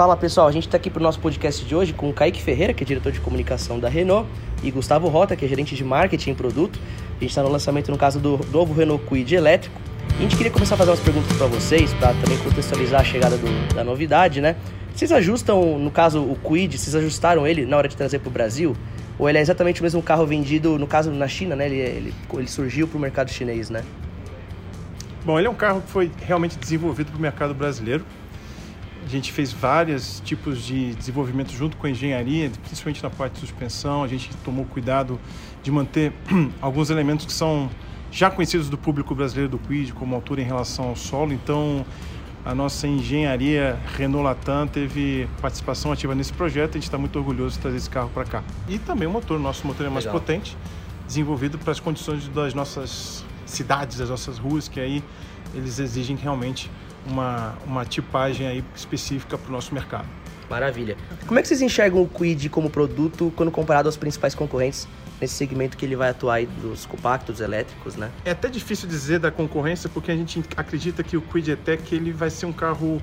Fala pessoal, a gente está aqui para o nosso podcast de hoje com o Kaique Ferreira, que é diretor de comunicação da Renault, e Gustavo Rota, que é gerente de marketing e produto. A gente está no lançamento, no caso, do novo Renault Kwid elétrico. A gente queria começar a fazer umas perguntas para vocês, para também contextualizar a chegada do, da novidade, né? Vocês ajustam, no caso, o Kwid, vocês ajustaram ele na hora de trazer para o Brasil? Ou ele é exatamente o mesmo carro vendido, no caso, na China, né? Ele, ele, ele surgiu para o mercado chinês, né? Bom, ele é um carro que foi realmente desenvolvido para o mercado brasileiro. A gente fez vários tipos de desenvolvimento junto com a engenharia, principalmente na parte de suspensão. A gente tomou cuidado de manter alguns elementos que são já conhecidos do público brasileiro do Quid, como altura em relação ao solo. Então, a nossa engenharia Renault Latam teve participação ativa nesse projeto. A gente está muito orgulhoso de trazer esse carro para cá. E também o motor, nosso motor é mais Legal. potente, desenvolvido para as condições das nossas cidades, das nossas ruas, que aí eles exigem realmente uma, uma tipagem aí específica para o nosso mercado. Maravilha. Como é que vocês enxergam o Quid como produto quando comparado aos principais concorrentes nesse segmento que ele vai atuar aí dos compactos elétricos, né? É até difícil dizer da concorrência porque a gente acredita que o Quid E-Tech ele vai ser um carro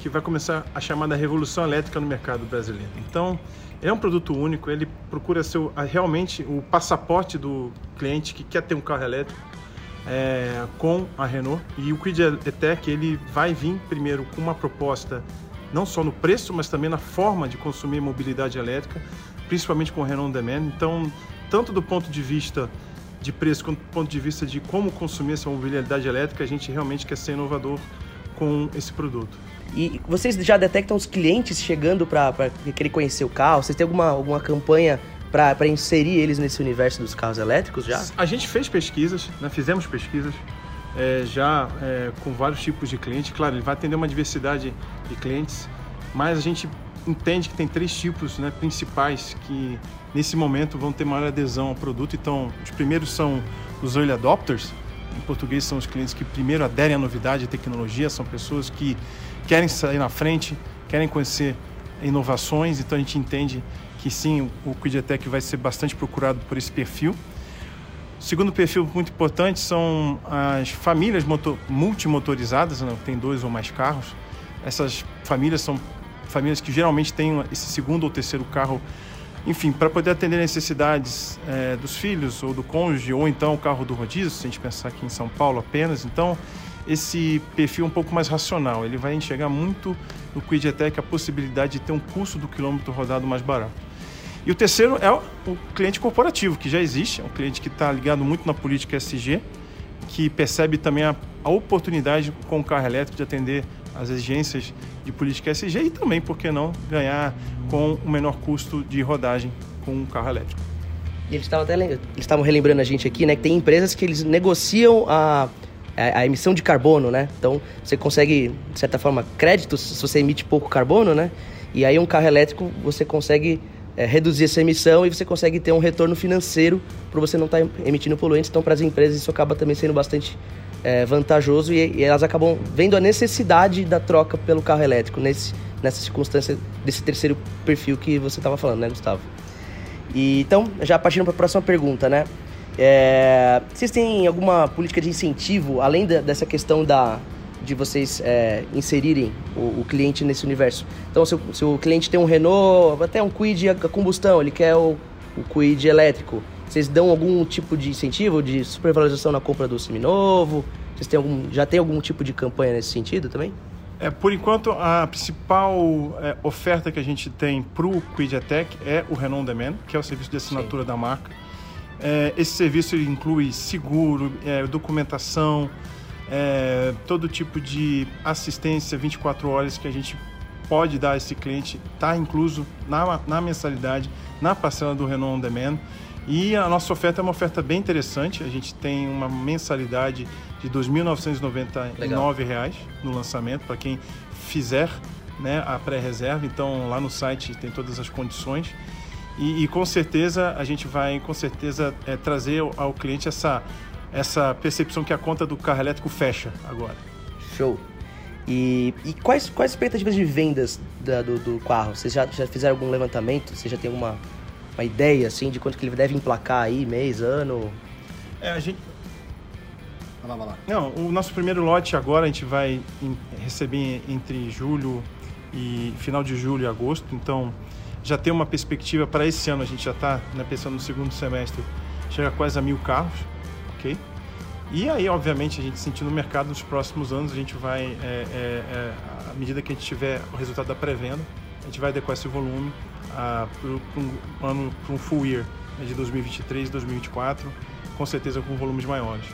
que vai começar a chamada revolução elétrica no mercado brasileiro. Então, ele é um produto único, ele procura ser realmente o passaporte do cliente que quer ter um carro elétrico é, com a Renault. E o Quid E-Tech ele vai vir primeiro com uma proposta não só no preço, mas também na forma de consumir mobilidade elétrica, principalmente com o Renault Demand. Então, tanto do ponto de vista de preço quanto do ponto de vista de como consumir essa mobilidade elétrica, a gente realmente quer ser inovador com esse produto. E vocês já detectam os clientes chegando para querer conhecer o carro? Vocês têm alguma, alguma campanha para inserir eles nesse universo dos carros elétricos já? A gente fez pesquisas, né? fizemos pesquisas é, já é, com vários tipos de clientes. Claro, ele vai atender uma diversidade de clientes, mas a gente entende que tem três tipos né, principais que nesse momento vão ter maior adesão ao produto. Então, os primeiros são os early adopters, em português são os clientes que primeiro aderem à novidade e tecnologia, são pessoas que querem sair na frente, querem conhecer inovações, então a gente entende que sim, o Quidetec vai ser bastante procurado por esse perfil. O segundo perfil muito importante são as famílias motor, multimotorizadas, né? tem dois ou mais carros. Essas famílias são famílias que geralmente têm esse segundo ou terceiro carro, enfim, para poder atender necessidades é, dos filhos ou do cônjuge, ou então o carro do rodízio, se a gente pensar aqui em São Paulo apenas. Então, esse perfil um pouco mais racional, ele vai enxergar muito no Quidetec a possibilidade de ter um custo do quilômetro rodado mais barato. E o terceiro é o cliente corporativo, que já existe, é um cliente que está ligado muito na política SG, que percebe também a, a oportunidade com o carro elétrico de atender as exigências de política SG e também, por que não, ganhar com o menor custo de rodagem com um carro elétrico. E eles estavam eles estavam relembrando a gente aqui, né, que tem empresas que eles negociam a, a, a, emissão de carbono, né? Então você consegue, de certa forma, créditos se você emite pouco carbono, né? E aí um carro elétrico você consegue é, reduzir essa emissão e você consegue ter um retorno financeiro para você não estar tá emitindo poluentes. Então, para as empresas, isso acaba também sendo bastante é, vantajoso e, e, elas acabam vendo a necessidade da troca pelo carro elétrico nesse, nessa circunstância desse terceiro perfil que você estava falando, né, Gustavo? E, então, já partindo para a próxima pergunta, né? É, vocês têm alguma política de incentivo, além da, dessa questão da, de vocês é, inserirem o, o, cliente nesse universo. Então, se o, se o, cliente tem um Renault, até um Quid a combustão, ele quer o, o Quid elétrico, vocês dão algum tipo de incentivo, de supervalorização na compra do seminovo? Vocês têm algum, já tem algum tipo de campanha nesse sentido também? É, por enquanto, a principal é, oferta que a gente tem para o Quid Tech é o Renault Demand, que é o serviço de assinatura Sim. da marca. É, esse serviço inclui seguro, é, documentação, é, todo tipo de assistência 24 horas que a gente pode dar a esse cliente está incluso na, na mensalidade, na parcela do Renault On Demand. E a nossa oferta é uma oferta bem interessante. A gente tem uma mensalidade de R$ 2.999 no lançamento para quem fizer né, a pré-reserva. Então lá no site tem todas as condições. E, e com certeza a gente vai com certeza é, trazer ao, ao cliente essa essa percepção que a conta do carro elétrico fecha agora. Show. E, e quais, quais expectativas de vendas da, do, do, carro? Vocês já, já fizeram algum levantamento? Você já tem alguma uma ideia assim de quanto que ele deve emplacar aí, mês, ano? É, a gente. Vai lá, vai lá. Não, o nosso primeiro lote agora a gente vai receber entre julho e final de julho e agosto. Então, já tem uma perspectiva para esse ano. A gente já está né, pensando no segundo semestre, chega quase a mil carros, ok? E aí, obviamente, a gente sentindo no mercado nos próximos anos, a gente vai, é, é, é, à medida que a gente tiver o resultado da pré-venda, a gente vai adequar esse volume para um ano, para um full year né, de 2023 e 2024, com certeza com volumes maiores.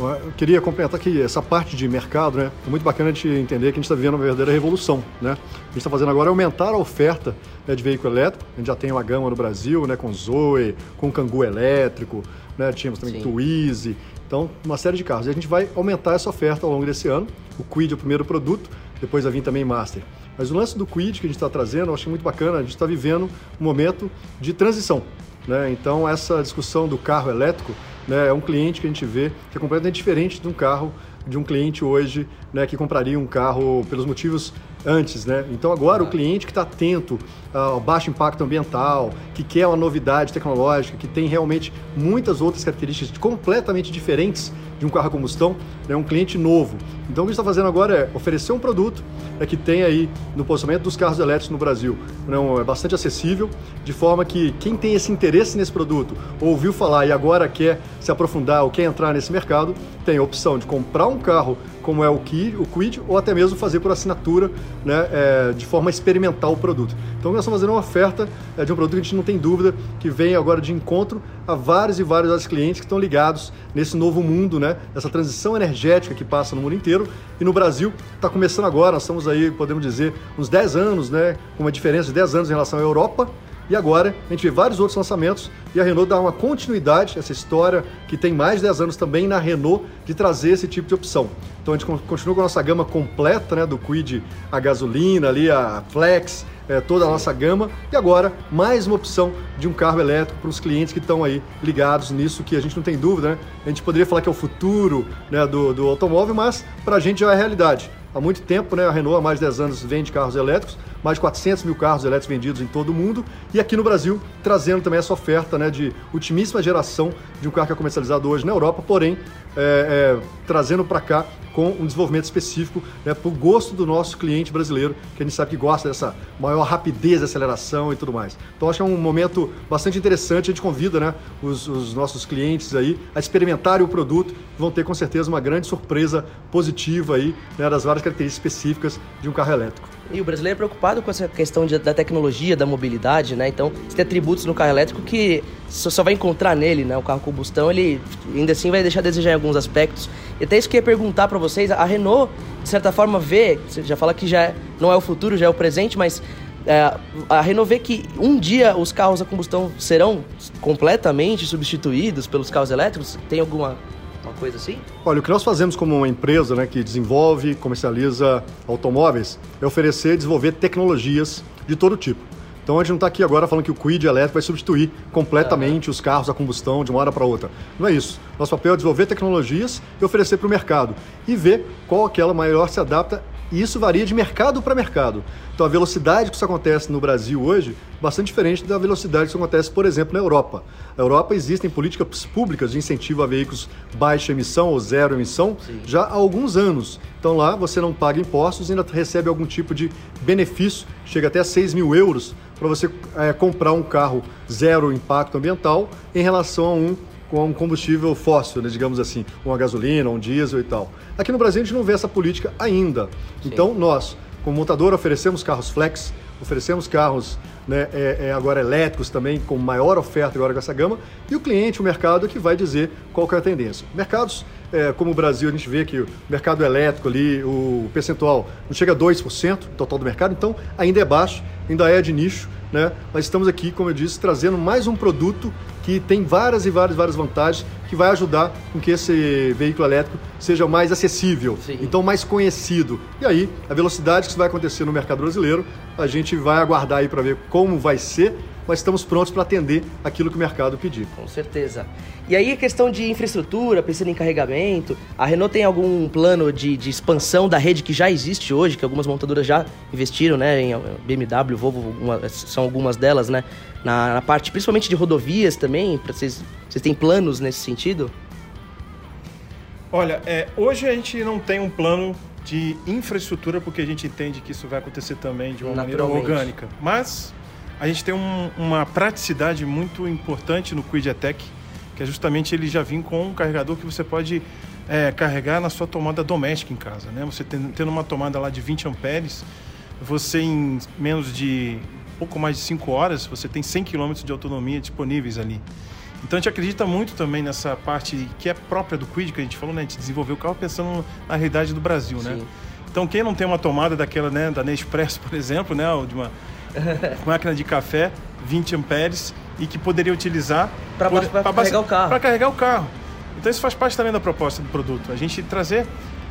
Eu queria completar aqui essa parte de mercado, né? É muito bacana a gente entender que a gente está vivendo uma verdadeira revolução, né? O que a gente está fazendo agora é aumentar a oferta né, de veículo elétrico. A gente já tem uma gama no Brasil, né? Com Zoe, com Cangu elétrico, né? Tínhamos também Twizy. Então, uma série de carros. E a gente vai aumentar essa oferta ao longo desse ano. O Quid é o primeiro produto, depois vai vir também Master. Mas o lance do Quid que a gente está trazendo, eu acho muito bacana. A gente está vivendo um momento de transição. Né? Então, essa discussão do carro elétrico né, é um cliente que a gente vê que é completamente diferente de um carro de um cliente hoje né, que compraria um carro pelos motivos antes, né? Então agora o cliente que está atento ao baixo impacto ambiental, que quer uma novidade tecnológica, que tem realmente muitas outras características completamente diferentes de um carro a combustão, é né, um cliente novo. Então o que está fazendo agora é oferecer um produto é que tem aí no posicionamento dos carros elétricos no Brasil, não é bastante acessível, de forma que quem tem esse interesse nesse produto, ouviu falar e agora quer se aprofundar ou quer entrar nesse mercado, tem a opção de comprar um carro como é o Quid, o Quid ou até mesmo fazer por assinatura, né, é, de forma experimental o produto. Então estamos fazendo uma oferta é, de um produto que a gente não tem dúvida que vem agora de encontro a vários e vários clientes que estão ligados nesse novo mundo, né, essa transição energética que passa no mundo inteiro e no Brasil está começando agora, nós estamos aí, podemos dizer, uns 10 anos, né, com uma diferença de 10 anos em relação à Europa, e agora a gente vê vários outros lançamentos e a Renault dá uma continuidade, essa história que tem mais de 10 anos também na Renault, de trazer esse tipo de opção. Então a gente continua com a nossa gama completa, né, do Quid, a gasolina ali, a Flex, é, toda a nossa gama. E agora, mais uma opção de um carro elétrico para os clientes que estão aí ligados nisso, que a gente não tem dúvida, né? A gente poderia falar que é o futuro né, do, do automóvel, mas para a gente já é realidade. Há muito tempo, né, a Renault, há mais de 10 anos, vende carros elétricos, mais de 400 mil carros elétricos vendidos em todo o mundo, e aqui no Brasil, trazendo também essa oferta né, de ultimíssima geração de um carro que é comercializado hoje na Europa, porém, é, é, trazendo para cá com um desenvolvimento específico né, para o gosto do nosso cliente brasileiro, que a gente sabe que gosta dessa maior rapidez de aceleração e tudo mais. Então acho que é um momento bastante interessante, a gente convida né, os, os nossos clientes aí a experimentarem o produto, vão ter com certeza uma grande surpresa positiva aí né, das várias características específicas de um carro elétrico. E o brasileiro é preocupado com essa questão de, da tecnologia, da mobilidade, né? Então, você tem atributos no carro elétrico que você só vai encontrar nele, né? O carro combustão, ele ainda assim vai deixar a desejar em alguns aspectos. E até isso que eu ia perguntar para vocês, a Renault, de certa forma, vê, você já fala que já não é o futuro, já é o presente, mas é, a Renault vê que um dia os carros a combustão serão completamente substituídos pelos carros elétricos? Tem alguma uma coisa assim? Olha, o que nós fazemos como uma empresa né, que desenvolve, comercializa automóveis é oferecer e desenvolver tecnologias de todo tipo. Então a gente não está aqui agora falando que o Quid elétrico vai substituir completamente os carros a combustão de uma hora para outra. Não é isso. Nosso papel é desenvolver tecnologias e oferecer para o mercado e ver qual aquela maior se adapta e isso varia de mercado para mercado. Então a velocidade que isso acontece no Brasil hoje é bastante diferente da velocidade que isso acontece, por exemplo, na Europa. Na Europa existem políticas públicas de incentivo a veículos baixa emissão ou zero emissão Sim. já há alguns anos. Então lá você não paga impostos e ainda recebe algum tipo de benefício, chega até a 6 mil euros para você é, comprar um carro zero impacto ambiental em relação a um com um combustível fóssil, né, digamos assim, uma gasolina, um diesel e tal. Aqui no Brasil a gente não vê essa política ainda. Sim. Então nós, como montador, oferecemos carros flex, oferecemos carros né, é, é, agora elétricos também, com maior oferta agora com essa gama, e o cliente, o mercado, é que vai dizer qual é a tendência. Mercados é, como o Brasil, a gente vê que o mercado elétrico ali, o percentual não chega a 2% do total do mercado, então ainda é baixo, ainda é de nicho, né? Mas estamos aqui, como eu disse, trazendo mais um produto que tem várias e várias, várias vantagens que vai ajudar com que esse veículo elétrico seja mais acessível, Sim. então mais conhecido. E aí, a velocidade que isso vai acontecer no mercado brasileiro, a gente vai aguardar aí para ver como vai ser mas estamos prontos para atender aquilo que o mercado pedir. Com certeza. E aí a questão de infraestrutura, pensando em carregamento, a Renault tem algum plano de, de expansão da rede que já existe hoje, que algumas montadoras já investiram, né, em BMW, Volvo, uma, são algumas delas, né, na, na, parte principalmente de rodovias também, para vocês, vocês têm planos nesse sentido? Olha, é, hoje a gente não tem um plano de infraestrutura, porque a gente entende que isso vai acontecer também de uma maneira orgânica. Mas a gente tem um, uma praticidade muito importante no Quid Attack, que é justamente ele já vir com um carregador que você pode é, carregar na sua tomada doméstica em casa. Né? Você tendo uma tomada lá de 20 amperes, você em menos de pouco mais de 5 horas, você tem 100 km de autonomia disponíveis ali. Então a gente acredita muito também nessa parte que é própria do Quid, que a gente falou, né? A gente desenvolveu o carro pensando na realidade do Brasil, né? Sim. Então quem não tem uma tomada daquela, né, da Nespresso, por exemplo, né, ou de uma máquina de café, 20 amperes, e que poderia utilizar para carregar o carro. Para carregar o carro. Então isso faz parte também da proposta do produto. A gente trazer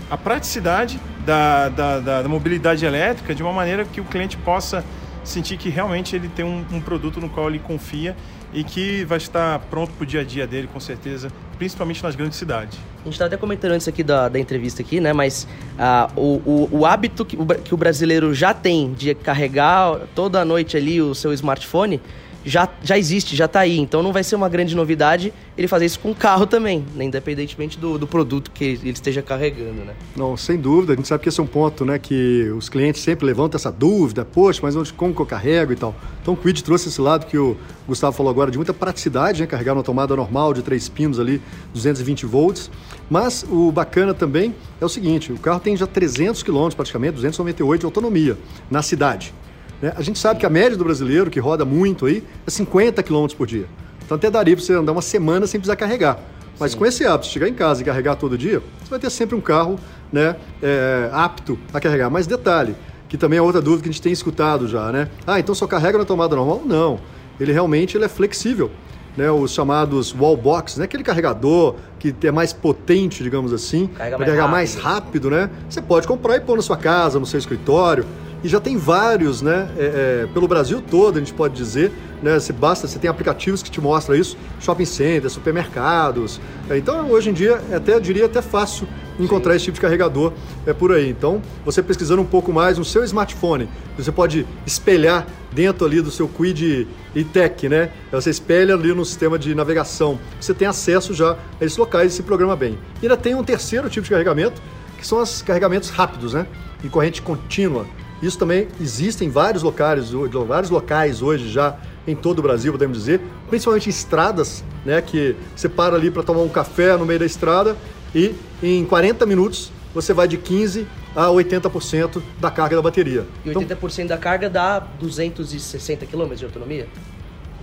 a praticidade da, da, da, da mobilidade elétrica de uma maneira que o cliente possa sentir que realmente ele tem um, um produto no qual ele confia e que vai estar pronto para o dia a dia dele, com certeza, principalmente nas grandes cidades. A gente estava até comentando antes aqui da, da entrevista aqui, né? Mas uh, o, o, o, hábito que o, que o brasileiro já tem de carregar toda a noite ali o seu smartphone já, já existe, já está aí. Então não vai ser uma grande novidade ele fazer isso com o carro também, né? independentemente do, do produto que ele esteja carregando, né? Não, sem dúvida. A gente sabe que esse é um ponto né, que os clientes sempre levantam essa dúvida, poxa, mas onde, como que eu carrego e tal. Então o Quid trouxe esse lado que o Gustavo falou agora de muita praticidade, né? Carregar uma tomada normal de três pinos ali, 220 volts. Mas o bacana também é o seguinte, o carro tem já 300 km praticamente, 298 de autonomia na cidade. Né? A gente sabe que a média do brasileiro, que roda muito aí, é 50 km por dia. Então até daria para você andar uma semana sem precisar carregar. Mas Sim. com esse hábito, chegar em casa e carregar todo dia, você vai ter sempre um carro né, é, apto a carregar. Mas detalhe, que também é outra dúvida que a gente tem escutado já, né? Ah, então só carrega na tomada normal? Não. Ele realmente ele é flexível. Né, os chamados wall box, né, aquele carregador que é mais potente, digamos assim, para carregar mais rápido, né? Você pode comprar e pôr na sua casa, no seu escritório. E já tem vários, né? É, é, pelo Brasil todo, a gente pode dizer. Né? Você basta, você tem aplicativos que te mostram isso, shopping centers, supermercados. É, então, hoje em dia, é até eu diria até fácil encontrar Sim. esse tipo de carregador é por aí. Então, você pesquisando um pouco mais no seu smartphone, você pode espelhar dentro ali do seu Quid e-Tech, né? Você espelha ali no sistema de navegação. Você tem acesso já a esses locais e se programa bem. E ainda tem um terceiro tipo de carregamento, que são os carregamentos rápidos, né? Em corrente contínua. Isso também existe em vários locais, vários locais hoje já em todo o Brasil, podemos dizer, principalmente em estradas, né, que você para ali para tomar um café no meio da estrada e em 40 minutos você vai de 15 a 80% da carga da bateria. E 80% então, da carga dá 260 km de autonomia?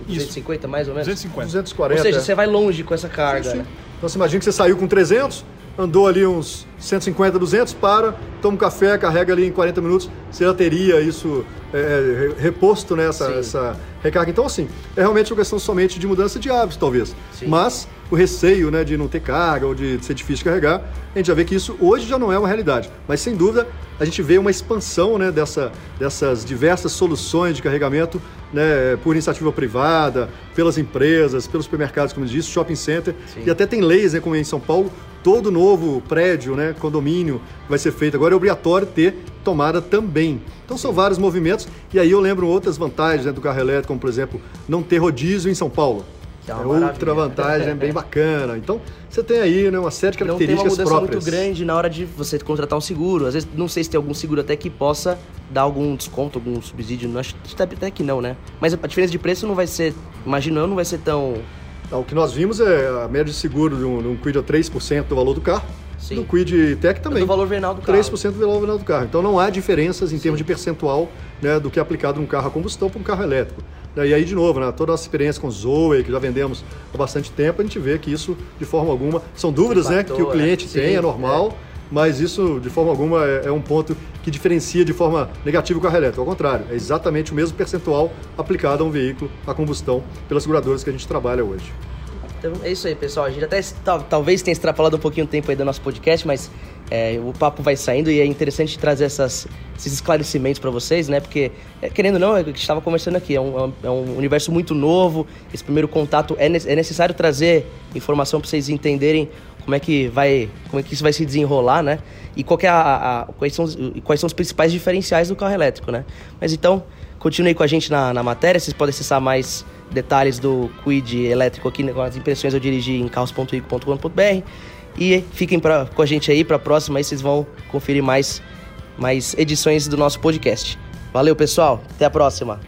250 isso. mais ou menos? 250. 240. Ou seja, você vai longe com essa carga. Sim, sim. Então você imagina que você saiu com 300, andou ali uns 150, 200, para, toma um café, carrega ali em 40 minutos, você já teria isso é, é reposto né, essa recarga. Então, assim, é realmente uma questão somente de mudança de hábitos, talvez. Sim. Mas o receio né, de não ter carga ou de ser difícil de carregar, a gente já vê que isso hoje já não é uma realidade. Mas, sem dúvida, a gente vê uma expansão né, dessa, dessas diversas soluções de carregamento né, por iniciativa privada, pelas empresas, pelos supermercados, como eu disse, shopping center. Sim. E até tem leis, né, como em São Paulo, todo novo prédio, né, condomínio vai ser feito. Agora é obrigatório ter tomada também. Então são vários movimentos. E aí eu lembro outras vantagens né, do carro elétrico, como por exemplo, não ter rodízio em São Paulo. É, é outra vantagem, é bem bacana. Então, você tem aí né, uma série de características próprias. Não tem uma mudança próprias. muito grande na hora de você contratar um seguro. Às vezes, não sei se tem algum seguro até que possa dar algum desconto, algum subsídio. Acho até que não, né? Mas a diferença de preço não vai ser, imagino eu, não vai ser tão o que nós vimos é a média de seguro de um, de um Quid a 3% do valor do carro. Sim. Do Quid Tech também. É do valor venal do carro. 3% do valor venal do carro. Então não há diferenças em Sim. termos de percentual né, do que é aplicado num carro a combustão para um carro elétrico. E aí, de novo, né, toda a nossa experiência com Zoe, que já vendemos há bastante tempo, a gente vê que isso, de forma alguma, são dúvidas né, que o cliente né? tem, é normal. É mas isso de forma alguma é, é, um ponto que diferencia de forma negativa o carro elétrico. Ao contrário, é exatamente o mesmo percentual aplicado a um veículo a combustão pelas seguradoras que a gente trabalha hoje. Então é isso aí, pessoal. A gente até tal, talvez tenha extrapolado um pouquinho o tempo aí do nosso podcast, mas é, o papo vai saindo e é interessante trazer essas, esses esclarecimentos para vocês, né? Porque, é, querendo ou não, é o que a gente estava conversando aqui, é um, é um universo muito novo, esse primeiro contato é, é necessário trazer informação para vocês entenderem como é que vai, como é que isso vai se desenrolar, né? E qual é a, a, quais, são, quais são os principais diferenciais do carro elétrico, né? Mas então, continue com a gente na, na matéria, vocês podem acessar mais detalhes do Quid elétrico aqui, com as impressões eu dirigi em carros.rico.com.br E fiquem pra, com a gente aí para a próxima, aí vocês vão conferir mais, mais edições do nosso podcast. Valeu, pessoal. Até a próxima.